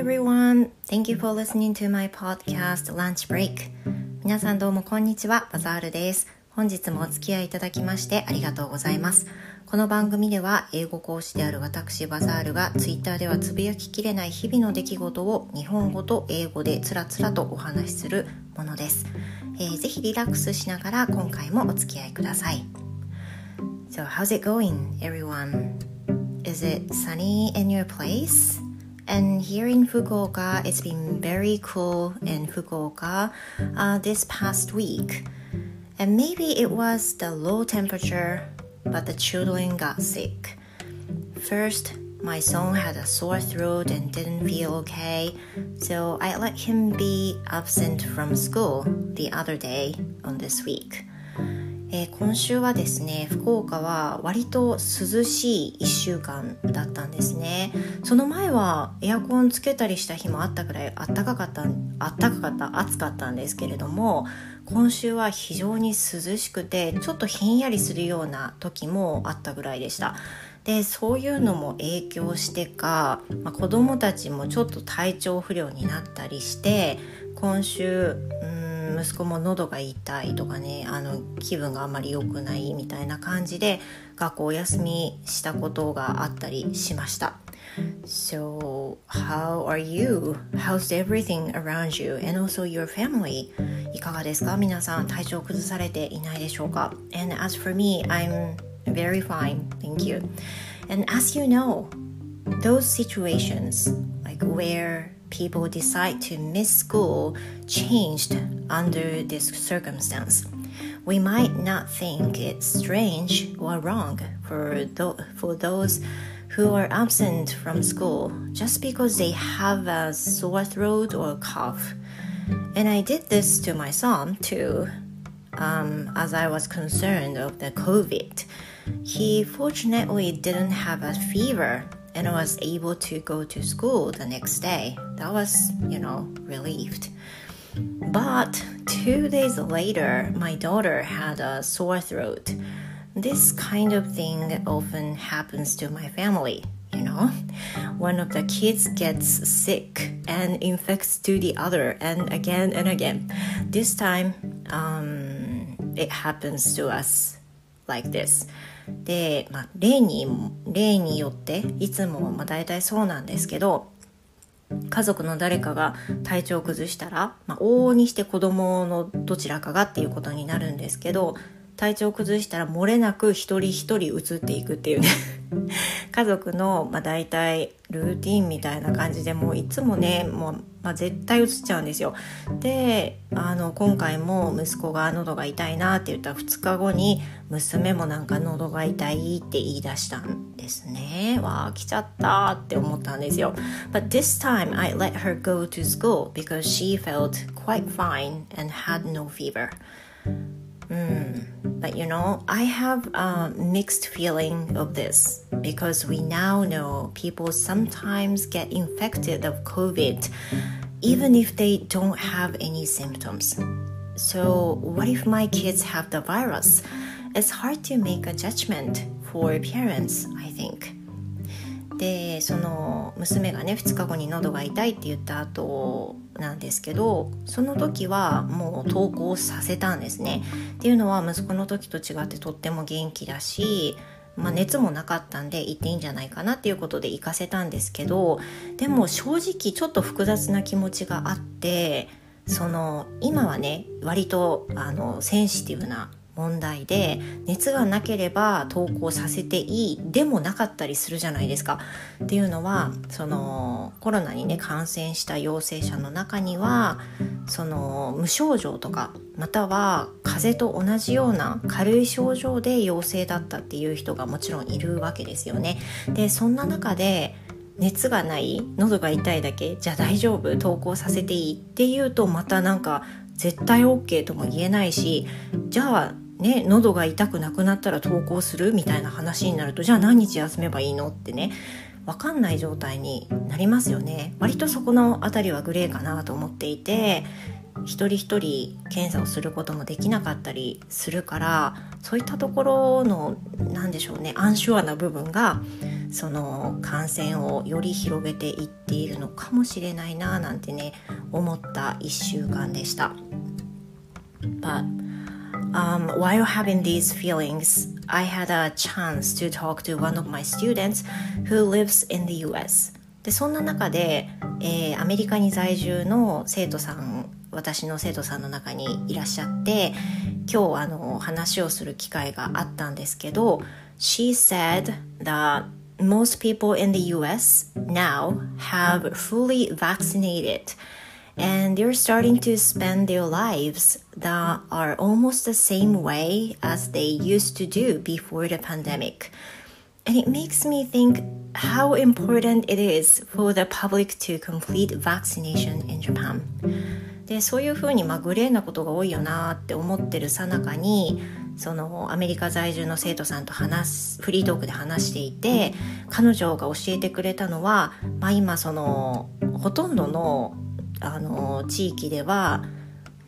everyone. Thank you for listening to my podcast Lunch Break. 皆さんどうもこんにちは、バザールです。本日もお付き合いいただきましてありがとうございます。この番組では英語講師である私バザールが Twitter ではつぶやききれない日々の出来事を日本語と英語でつらつらとお話しするものです。えー、ぜひリラックスしながら今回もお付き合いください。So how's it going, everyone? Is it sunny in your place? And here in Fukuoka, it's been very cool in Fukuoka uh, this past week. And maybe it was the low temperature, but the children got sick. First, my son had a sore throat and didn't feel okay, so I let him be absent from school the other day on this week. えー、今週はですね福岡は割と涼しい1週間だったんですね。その前はエアコンつけたりした日もあったくらいあったかかったあったかかった暑かったんですけれども今週は非常に涼しくてちょっとひんやりするような時もあったぐらいでした。でそういうのも影響してか、まあ、子供たちもちょっと体調不良になったりして今週うん息子も喉が痛いとかねあの気分があまり良くないみたいな感じで学校お休みしたことがあったりしました。So, how are you? How's everything around you and also your family? いかがですか皆さん体調崩されていないでしょうか And as for me, I'm very fine. Thank you. And as you know, those situations like where people decide to miss school changed under this circumstance. We might not think it's strange or wrong for, th- for those who are absent from school just because they have a sore throat or cough. And I did this to my son too, um, as I was concerned of the COVID. He fortunately didn't have a fever and I was able to go to school the next day. That was, you know, relieved. But two days later, my daughter had a sore throat. This kind of thing often happens to my family, you know? One of the kids gets sick and infects to the other, and again and again. This time, um, it happens to us like this. で、まあ、例に例によっていつもまあ大体そうなんですけど家族の誰かが体調を崩したら、まあ、往々にして子供のどちらかがっていうことになるんですけど体調を崩したら漏れなく一人一人移っていくっていうね。家族の、まあ、大体ルーティンみたいな感じでもういつもねもう、まあ、絶対移っちゃうんですよ。であの今回も息子が喉が痛いなって言ったら2日後に娘もなんか喉が痛いって言い出したんですね。わあ来ちゃったって思ったんですよ。But this time I let her go to school because she felt quite fine and had no fever. Mm. But you know, I have a mixed feeling of this because we now know people sometimes get infected of COVID even if they don't have any symptoms. So, what if my kids have the virus? It's hard to make a judgment for parents, I think. でその娘がね2日後に喉が痛いって言った後なんですけどその時はもう登校させたんですね。っていうのは息子の時と違ってとっても元気だしまあ、熱もなかったんで行っていいんじゃないかなっていうことで行かせたんですけどでも正直ちょっと複雑な気持ちがあってその今はね割とあのセンシティブな問題で熱がなければ投稿させていいでもなかったりするじゃないですか。っていうのはそのコロナにね感染した陽性者の中にはその無症状とかまたは風邪と同じような軽い症状で陽性だったっていう人がもちろんいるわけですよね。でそんな中で熱がない喉が痛いだけじゃあ大丈夫？投稿させていい？っていうとまたなんか絶対 OK とも言えないしじゃあね、喉が痛くなくなったら登校するみたいな話になるとじゃあ何日休めばいいのってね分かんない状態になりますよね割とそこの辺りはグレーかなと思っていて一人一人検査をすることもできなかったりするからそういったところの何でしょうねアンシュアな部分がその感染をより広げていっているのかもしれないななんてね思った1週間でした。But um, while having these feelings, I had a chance to talk to one of my students who lives in the US. でそんな中で、えー、アメリカに在住の生徒さん私の生徒さんの中にいらっしゃって今日あの話をする機会があったんですけど She said that most people in the US now have fully vaccinated and they're starting to spend their lives that are almost the same way as they used to do before the pandemic. And it makes me think how important it is for the public to complete vaccination in Japan. でそういうふうにまあグレーなことが多いよなって思ってるさなかにそのアメリカ在住の生徒さんと話すフリートークで話していて彼女が教えてくれたのは、まあ、今そのほとんどのあの地域では、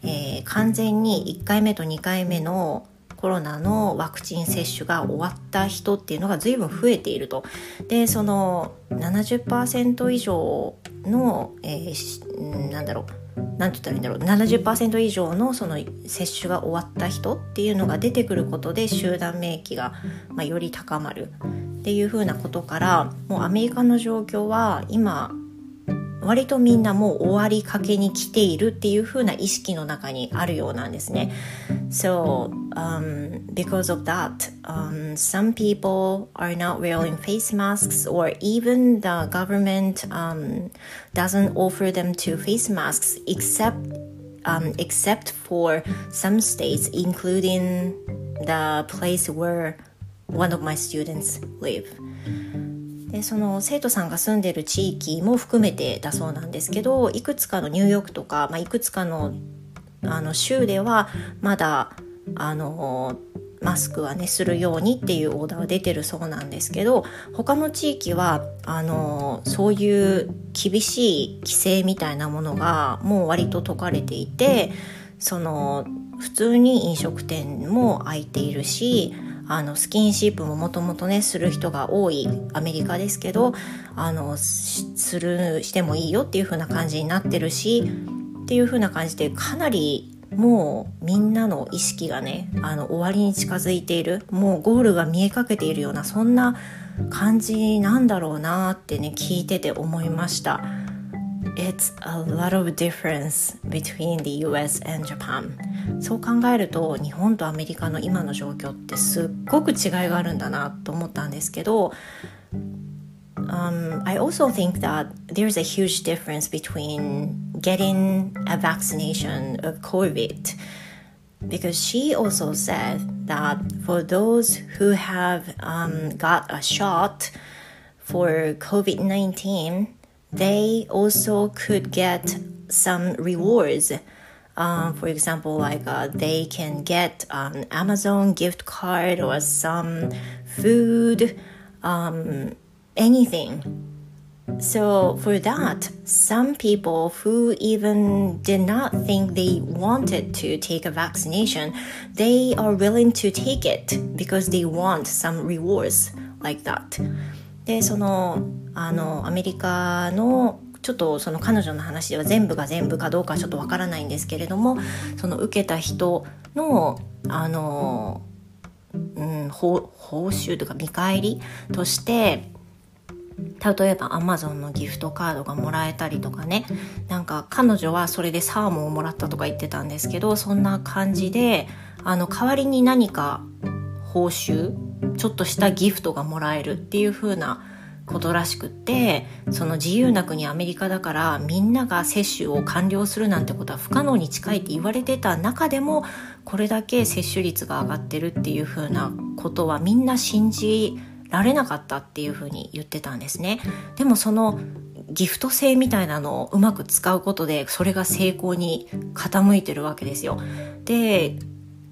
えー、完全に1回目と2回目のコロナのワクチン接種が終わった人っていうのが随分増えていると。でその70%以上の、えー、なんだろう何て言ったらいいんだろう70%以上のその接種が終わった人っていうのが出てくることで集団免疫が、まあ、より高まるっていうふうなことからもうアメリカの状況は今割とみんなもう終わりかけに来ているっていう風な意識の中にあるようなんですね。So, um, because of that, um, some people are not wearing face masks or even the government um, doesn't offer them to face masks except um, except for some states, including the place where one of my students live. でその生徒さんが住んでる地域も含めてだそうなんですけどいくつかのニューヨークとか、まあ、いくつかのあの州ではまだあのマスクはねするようにっていうオーダーは出てるそうなんですけど他の地域はあのそういう厳しい規制みたいなものがもう割と解かれていてその普通に飲食店も開いているしあのスキンシップももともとねする人が多いアメリカですけどあのするしてもいいよっていう風な感じになってるしっていう風な感じでかなりもうみんなの意識がねあの終わりに近づいているもうゴールが見えかけているようなそんな感じなんだろうなってね聞いてて思いました。It's a lot of difference between the US and Japan そう考えると日本とアメリカの今の状況ってすっごく違いがあるんだなと思ったんですけど Um, I also think that there's a huge difference between getting a vaccination of COVID because she also said that for those who have um, got a shot for COVID 19, they also could get some rewards. Um, for example, like uh, they can get an Amazon gift card or some food, um, anything. So, for that, some people who even did not think they wanted to take a vaccination, they are willing to take it because they want some rewards like that. でそのあのアメリカのちょっとその彼女の話では全部が全部かどうかちょっとわからないんですけれどもその受けた人のあの、うん、報報酬というか見返りとして例えば Amazon のギフトカードがもらえたりとかねなんか彼女はそれでサーモンをもらったとか言ってたんですけどそんな感じであの代わりに何か報酬ちょっとしたギフトがもらえるっていう風なことらしくってその自由な国アメリカだからみんなが接種を完了するなんてことは不可能に近いって言われてた中でもこれだけ接種率が上がってるっていう風なことはみんな信じられなかったっていう風に言ってたんですね。でもそのギフト性みたいなのをうまく使うことでそれが成功に傾いてるわけですよ。で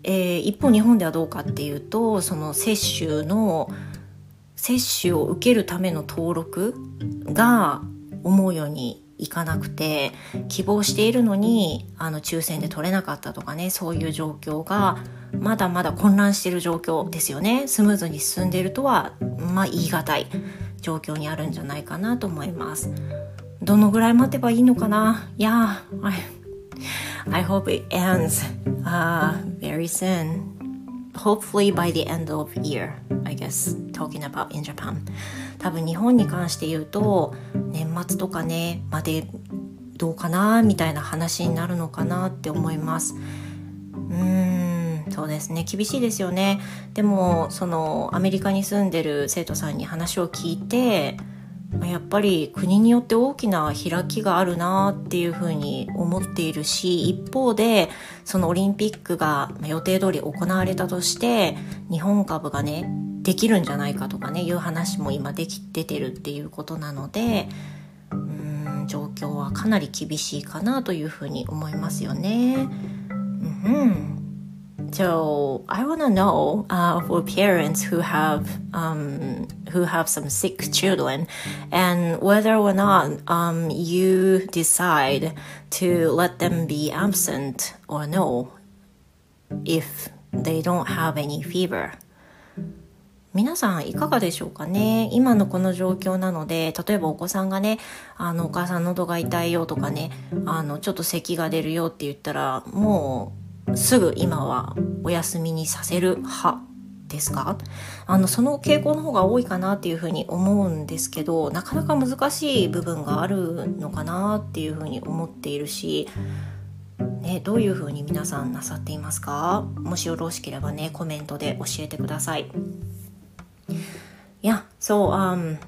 えー、一方日本ではどうかっていうとその接種の接種を受けるための登録が思うようにいかなくて希望しているのにあの抽選で取れなかったとかねそういう状況がまだまだ混乱している状況ですよね。スムーズに進んでいるとはまあ言い難い状況にあるんじゃないかなと思います。どのぐらい待てばいいのかな？いや I, I hope it ends、uh, very soon. Hopefully by the end of year I guess talking about in Japan. 多分日本に関して言うと年末とかねまでどうかなみたいな話になるのかなって思います。うーんそうですね。厳しいですよね。でもそのアメリカに住んでる生徒さんに話を聞いてやっぱり国によって大きな開きがあるなっていうふうに思っているし一方でそのオリンピックが予定通り行われたとして日本株がねできるんじゃないかとかねいう話も今でき出てるっていうことなのでうん状況はかなり厳しいかなというふうに思いますよね。うん So I want to know uh, for parents who have um, who have some sick children, and whether or not um, you decide to let them be absent or no, if they don't have any fever. 皆さんいかがでしょうかね今のこの状況なので例えばお子さんがねあのお母さん喉が痛いよとかねあのちょっと咳が出るよって言ったらもうすぐ今はお休みにさせる派ですか？あのその傾向の方が多いかなっていうふうに思うんですけどなかなか難しい部分があるのかなっていうふうに思っているし、ね、どういうふうに皆さんなさっていますか？もしよろしければねコメントで教えてください。Yeah, so um,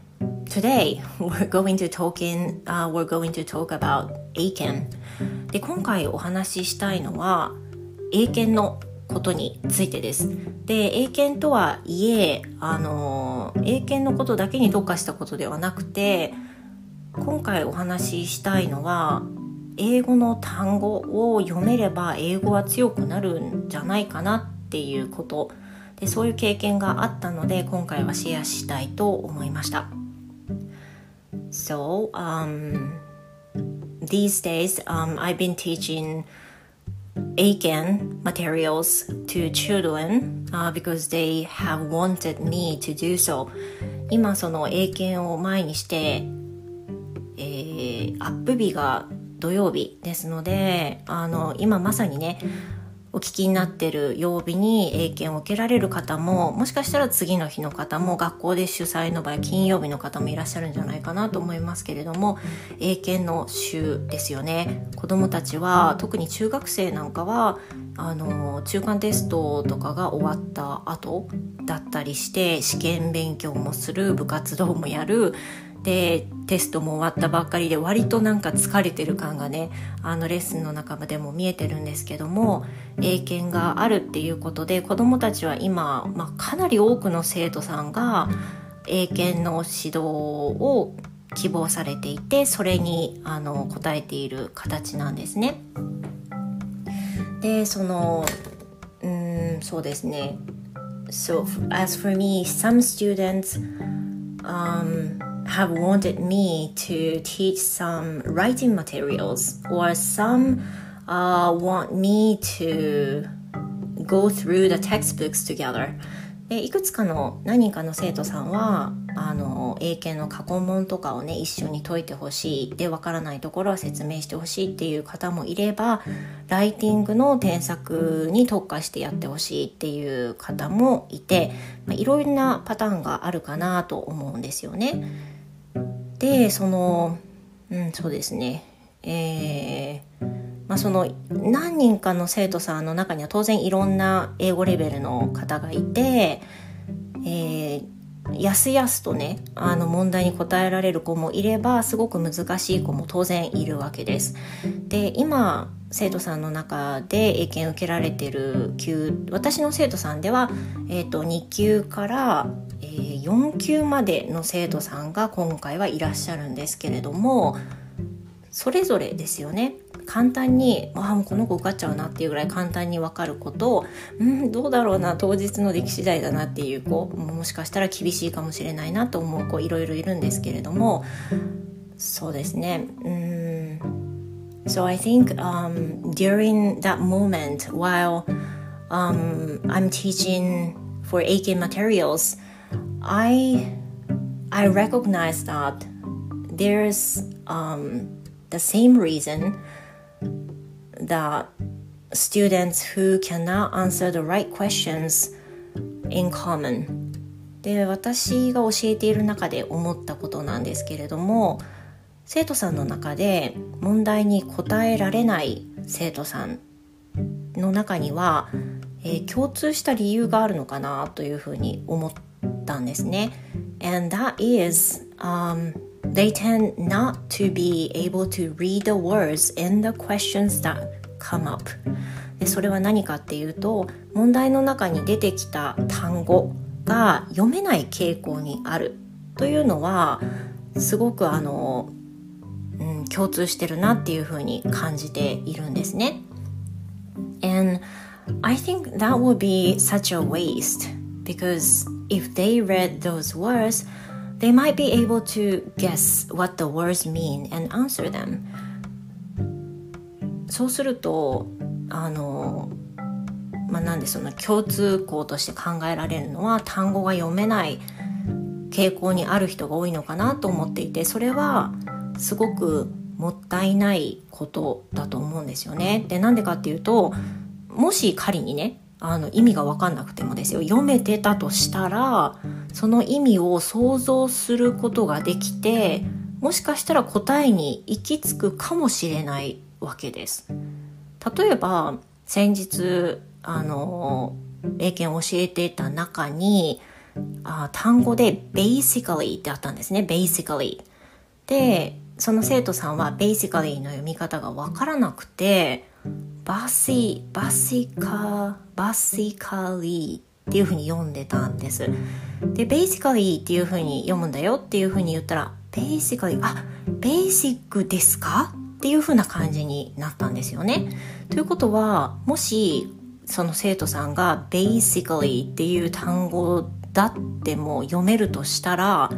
today we're going to talk in, uh, we're going to talk about Aiken. で今回お話ししたいのは英検のことについてです。で英検とはいえあの英検のことだけに特化したことではなくて今回お話ししたいのは英語の単語を読めれば英語は強くなるんじゃないかなっていうことでそういう経験があったので今回はシェアしたいと思いました。So, um, these days, um, I've been teaching Aiken materials to children、uh, because they have wanted me to do so 今その英検を前にして、えー、アップ日が土曜日ですのであの今まさにねお聞きになってる曜日に英検を受けられる方ももしかしたら次の日の方も学校で主催の場合金曜日の方もいらっしゃるんじゃないかなと思いますけれども英検の週ですよね。子どもたちは特に中学生なんかはあの中間テストとかが終わった後だったりして試験勉強もする部活動もやるでテストも終わったばっかりで割となんか疲れてる感がねあのレッスンの中でも見えてるんですけども英検があるっていうことで子どもたちは今、まあ、かなり多くの生徒さんが英検の指導を希望されていてそれにあの応えている形なんですね。でそのうんそうですね So as for me some students um, have wanted me to teach some writing materials, or some uh, want me to go through the textbooks together. でいくつかの何人かの生徒さんはあの英検の過去問とかをね一緒に解いてほしいでわからないところは説明してほしいっていう方もいればライティングの添削に特化してやってほしいっていう方もいて、まあ、いろいろなパターンがあるかなと思うんですよね。でそのうんそうですねえー、まあ、その何人かの生徒さんの中には当然いろんな英語レベルの方がいて、えー、やすやすとねあの問題に答えられる子もいればすごく難しい子も当然いるわけです。で今生徒さんの中で英検受けられてる級私の生徒さんでは、えーと2級からー、4級までの生徒さんが今回はいらっしゃるんですけれどもそれぞれですよね。簡単にああもうこの子受かっちゃうなっていうぐらい簡単に分かることをうんどうだろうな当日の出来次第だなっていう子もしかしたら厳しいかもしれないなと思う子いろいろいるんですけれどもそうですね。うん So I think um, during that moment while um, I'm teaching for AK materials I I recognize that there's um, the same reason that students who cannot answer the right questions in common で私が教えている中で思ったことなんですけれども 生徒さんの中で問題に答えられない生徒さんの中には、えー、共通した理由があるのかなというふうに思ったんですね。And that is、um, they tend not to be able to read the words in the questions that come up でそれは何かっていうと問題の中に出てきた単語が読めない傾向にあるというのはすごくあの、うん、共通してるなっていうふうに感じているんですね。And I think that would be such a waste because if they read those words, they might be able to guess what the words mean and answer them. そうするとあのまあ、なんでその共通項として考えられるのは単語が読めない傾向にある人が多いのかなと思っていてそれはすごくもったいないことだと思うんですよね。でなんでかっていうともし仮にねあの意味が分かんなくてもですよ読めてたとしたらその意味を想像することができてもしかしたら答えに行き着くかもしれないわけです。例えば先日あの英検を教えてた中にあ単語で basically ってあったんですね basically でその生徒さんは basically の読み方がわからなくてバシバシカバシカリーっていうふうに読んでたんですで basically っていうふうに読むんだよっていうふうに言ったら basically あベーシックですかっていう風な感じになったんですよね。ということはもしその生徒さんが basically っていう単語だっても読めるとしたら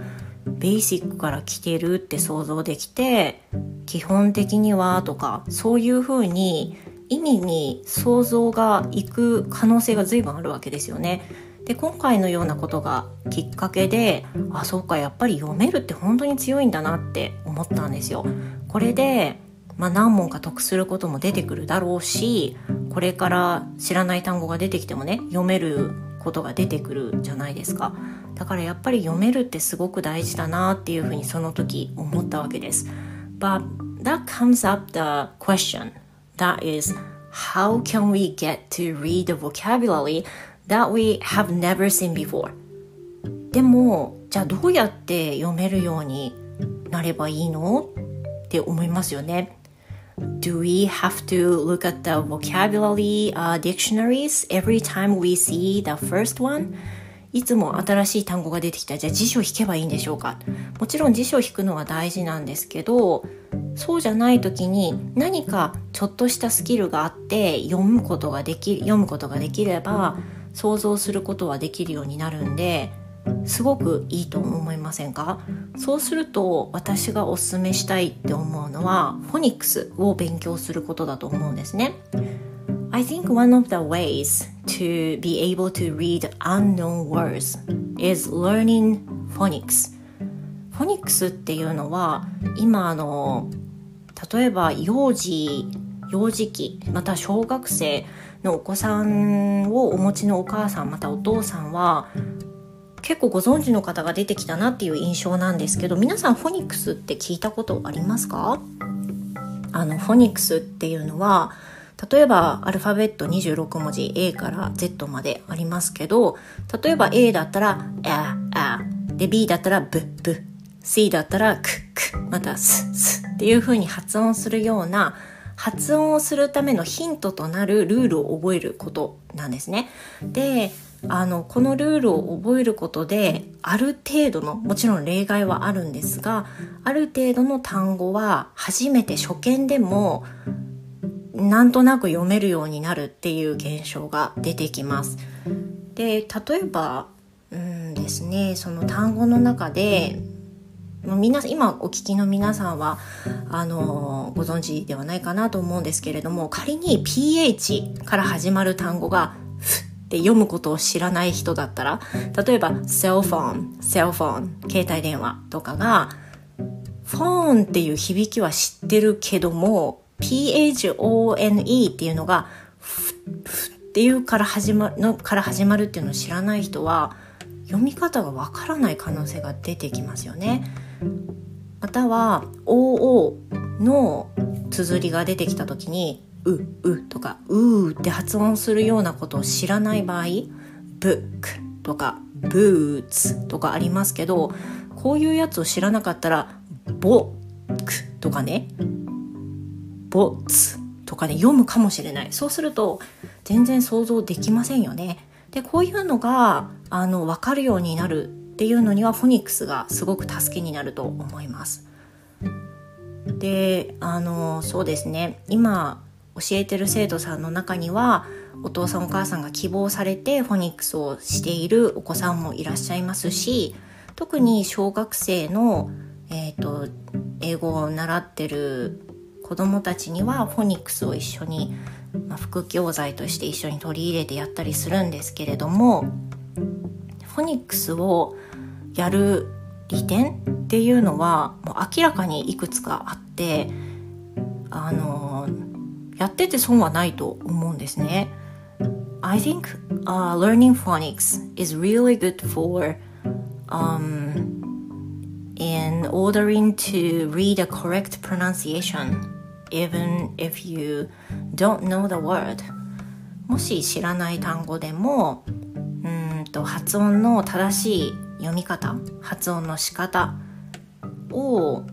ベーシックから来てるって想像できて基本的にはとかそういう風に意味に想像がいく可能性が随分あるわけですよね。で今回のようなことがきっかけであそうかやっぱり読めるって本当に強いんだなって思ったんですよ。これでまあ、何問か得することも出てくるだろうしこれから知らない単語が出てきてもね読めることが出てくるじゃないですかだからやっぱり読めるってすごく大事だなっていうふうにその時思ったわけです But that comes up the question that is how can we get to read the vocabulary that we have never seen before でもじゃあどうやって読めるようになればいいのって思いますよね do we have to look at the vocabulary uh, dictionaries every time we see the first one? いつも新しい単語が出てきたじゃあ辞書引けばいいんでしょうか？もちろん辞書を引くのは大事なんですけどそうじゃない時に何かちょっとしたスキルがあって読むことができ読むことができれば想像することはできるようになるんですごくいいと思いませんか？そうすると私がおすすめしたいって思うのはフォニックスを勉強することだと思うんですね。I think one of the ways to be able to read unknown words is learning phonics. フォニックスっていうのは今あの例えば幼児幼児期また小学生のお子さんをお持ちのお母さんまたお父さんは結構ご存知の方が出てきたなっていう印象なんですけど皆さんフォニックスって聞いたことありますか？あのフォニックスっていうのは例えばアルファベット26文字 A から Z までありますけど例えば A だったら「ああ」で B だったら「ブブ」C だったら「クク」また「スス」っていう風に発音するような発音をするためのヒントとなるルールを覚えることなんですね。であのこのルールを覚えることである程度のもちろん例外はあるんですがある程度の単語は初めて初見でもなんとなく読めるようになるっていう現象が出てきます。で例えばうんですねその単語の中で皆今お聞きの皆さんはあのご存知ではないかなと思うんですけれども仮に PH から始まる単語が「ふ」って読むことを知らない人だったら例えば cell phone cell phone 携帯電話とかがフォーンっていう響きは知ってるけども PHONE っていうのがフっていうから始まのから始まるっていうのを知らない人は読み方がわからない可能性が出てきますよね。または OO の綴りが出てきた時に「う」「う」とか「う」って発音するようなことを知らない場合「ブック」とか「ブーツ」とかありますけどこういうやつを知らなかったら「ボック」とかね「ボツ」とか、ね、読むかもしれないそうすると全然想像できませんよね。でこういうのがあの分かるようになるっていうのにはフォニックスがすごく助けになると思います。であのそうですね今教えてる生徒さんの中にはお父さんお母さんが希望されてフォニックスをしているお子さんもいらっしゃいますし特に小学生の、えーと、英語を習ってる子どもたちにはフォニックスを一緒に、まあ、副教材として一緒に取り入れてやったりするんですけれどもフォニックスをやる利点っていうのはもう明らかにいくつかあってあのやってて損はないと思うんですね。I think、uh, learning phonics is really good for um, in ordering to read a correct pronunciation even if you don't know the word もし知らない単語でもうんと発音の正しい読み方発音の仕方を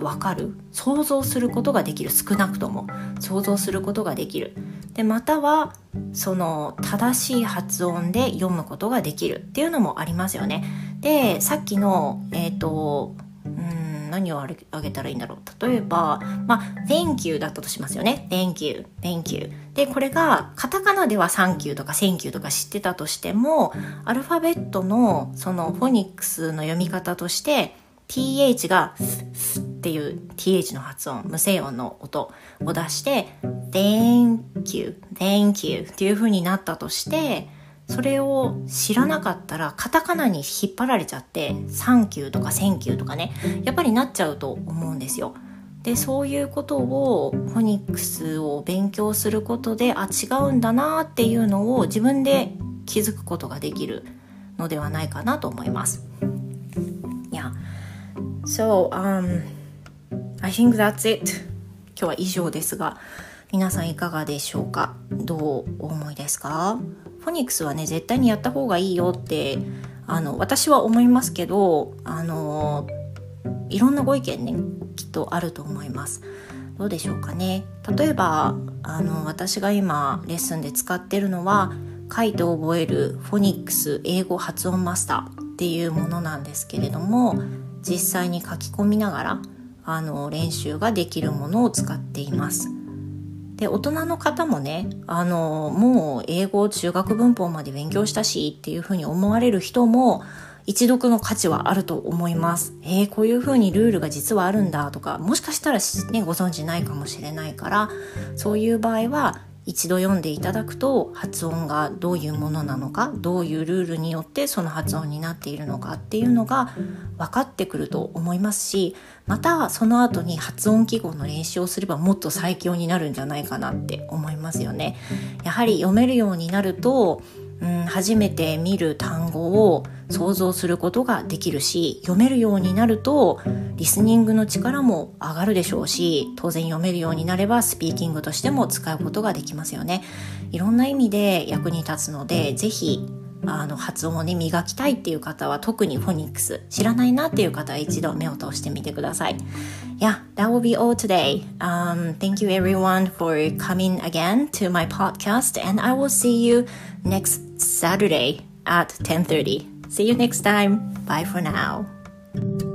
分かる？想像することができる。少なくとも。想像することができる。でまたはその正しい発音で読むことができる。っていうのもありますよね。でさっきのえっ、ー、とうん何をあげたらいいんだろう。例えばまあ Thank you だったとしますよね。Thank you Thank you でこれがカタカナでは Thank you とか Thank you とか知ってたとしてもアルファベットのそのフォニックスの読み方として th がスっていう th の発音無声音の音を出して thank you thank you っていう風になったとしてそれを知らなかったらカタカナに引っ張られちゃってサンキューとかセンキューとかねやっぱりなっちゃうと思うんですよ。でそういうことをフォニックスを勉強することであ違うんだなっていうのを自分で気づくことができるのではないかなと思います。Yeah. So, um, I think that's it. 今日は以上ですが皆さんいかがでしょうか？どうお思いですか？フォニックスはね絶対にやった方がいいよってあの私は思いますけどあのいろんなご意見ねきっとあると思います。どうでしょうかね？例えばあの私が今レッスンで使ってるのは書いて覚えるフォニックス英語発音マスターっていうものなんですけれども実際に書き込みながらあの練習ができるものを使っています。で大人の方もねあのもう英語中学文法まで勉強したしっていうふうに思われる人も一読の価値はあると思います。えー、こういうふうにルールが実はあるんだとか、もしかしたらね、ご存知ないかもしれないから、そういう場合は一度読んでいただくと発音がどういうものなのかどういうルールによってその発音になっているのかっていうのが分かってくると思いますしまたその後に発音記号の練習をすればもっと最強になるんじゃないかなって思いますよね。やはり読めるようになるとうん、初めて見る単語を想像することができるし読めるようになるとリスニングの力も上がるでしょうし当然読めるようになればスピーキングとしても使うことができますよね。いろんな意味で役に立つのでぜひあの発音を磨きたいっていう方は特にフォニックス知らないなっていう方は一度目を通してみてください。Yeah, that will be all today. Um, thank you everyone for coming again to my podcast and I will see you next Saturday at 10:30. See you next time. Bye for now.